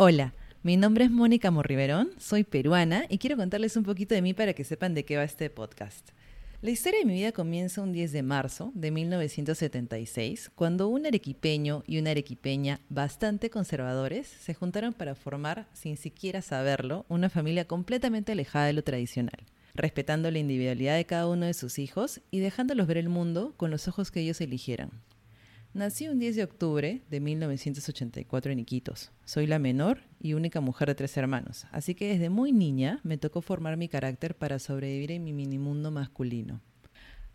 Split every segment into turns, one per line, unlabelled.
Hola, mi nombre es Mónica Morriverón, soy peruana y quiero contarles un poquito de mí para que sepan de qué va este podcast. La historia de mi vida comienza un 10 de marzo de 1976, cuando un arequipeño y una arequipeña bastante conservadores se juntaron para formar, sin siquiera saberlo, una familia completamente alejada de lo tradicional, respetando la individualidad de cada uno de sus hijos y dejándolos ver el mundo con los ojos que ellos eligieran. Nací un 10 de octubre de 1984 en Iquitos. Soy la menor y única mujer de tres hermanos, así que desde muy niña me tocó formar mi carácter para sobrevivir en mi minimundo masculino.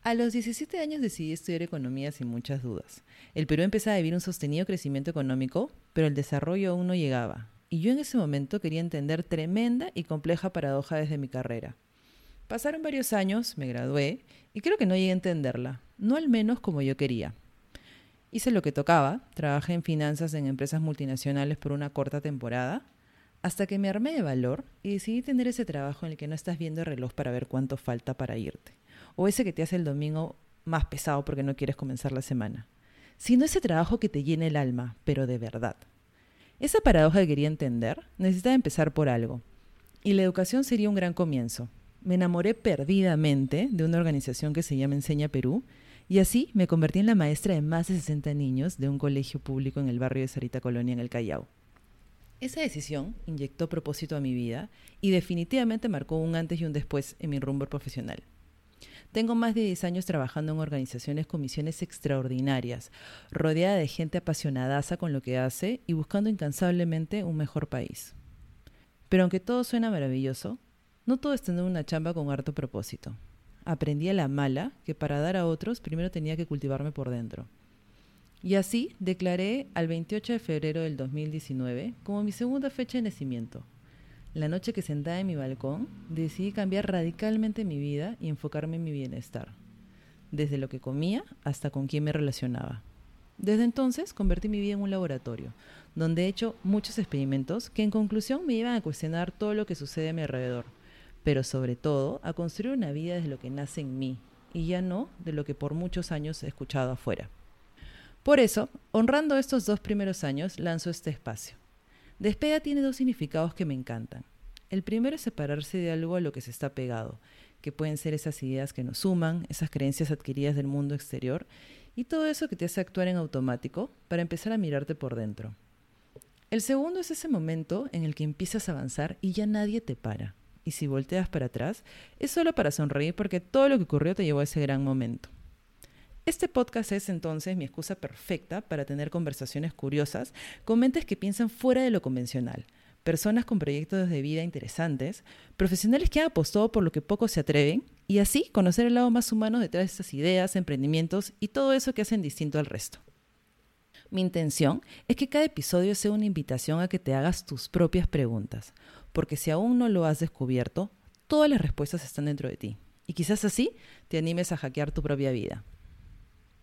A los 17 años decidí estudiar economía sin muchas dudas. El Perú empezaba a vivir un sostenido crecimiento económico, pero el desarrollo aún no llegaba. Y yo en ese momento quería entender tremenda y compleja paradoja desde mi carrera. Pasaron varios años, me gradué, y creo que no llegué a entenderla, no al menos como yo quería. Hice lo que tocaba, trabajé en finanzas en empresas multinacionales por una corta temporada, hasta que me armé de valor y decidí tener ese trabajo en el que no estás viendo el reloj para ver cuánto falta para irte, o ese que te hace el domingo más pesado porque no quieres comenzar la semana, sino ese trabajo que te llena el alma, pero de verdad. Esa paradoja que quería entender necesitaba empezar por algo, y la educación sería un gran comienzo. Me enamoré perdidamente de una organización que se llama Enseña Perú, y así me convertí en la maestra de más de 60 niños de un colegio público en el barrio de Sarita Colonia en el Callao. Esa decisión inyectó propósito a mi vida y definitivamente marcó un antes y un después en mi rumbo profesional. Tengo más de 10 años trabajando en organizaciones con misiones extraordinarias, rodeada de gente apasionadaza con lo que hace y buscando incansablemente un mejor país. Pero aunque todo suena maravilloso, no todo es tener una chamba con harto propósito aprendí a la mala que para dar a otros primero tenía que cultivarme por dentro. Y así declaré al 28 de febrero del 2019 como mi segunda fecha de nacimiento. La noche que sentada en mi balcón decidí cambiar radicalmente mi vida y enfocarme en mi bienestar, desde lo que comía hasta con quién me relacionaba. Desde entonces convertí mi vida en un laboratorio, donde he hecho muchos experimentos que en conclusión me llevan a cuestionar todo lo que sucede a mi alrededor pero sobre todo a construir una vida desde lo que nace en mí y ya no de lo que por muchos años he escuchado afuera. Por eso, honrando estos dos primeros años, lanzo este espacio. Despega tiene dos significados que me encantan. El primero es separarse de algo a lo que se está pegado, que pueden ser esas ideas que nos suman, esas creencias adquiridas del mundo exterior y todo eso que te hace actuar en automático para empezar a mirarte por dentro. El segundo es ese momento en el que empiezas a avanzar y ya nadie te para y si volteas para atrás, es solo para sonreír porque todo lo que ocurrió te llevó a ese gran momento. Este podcast es entonces mi excusa perfecta para tener conversaciones curiosas con mentes que piensan fuera de lo convencional, personas con proyectos de vida interesantes, profesionales que han apostado por lo que pocos se atreven y así conocer el lado más humano detrás de estas ideas, emprendimientos y todo eso que hacen distinto al resto. Mi intención es que cada episodio sea una invitación a que te hagas tus propias preguntas, porque si aún no lo has descubierto, todas las respuestas están dentro de ti. Y quizás así te animes a hackear tu propia vida.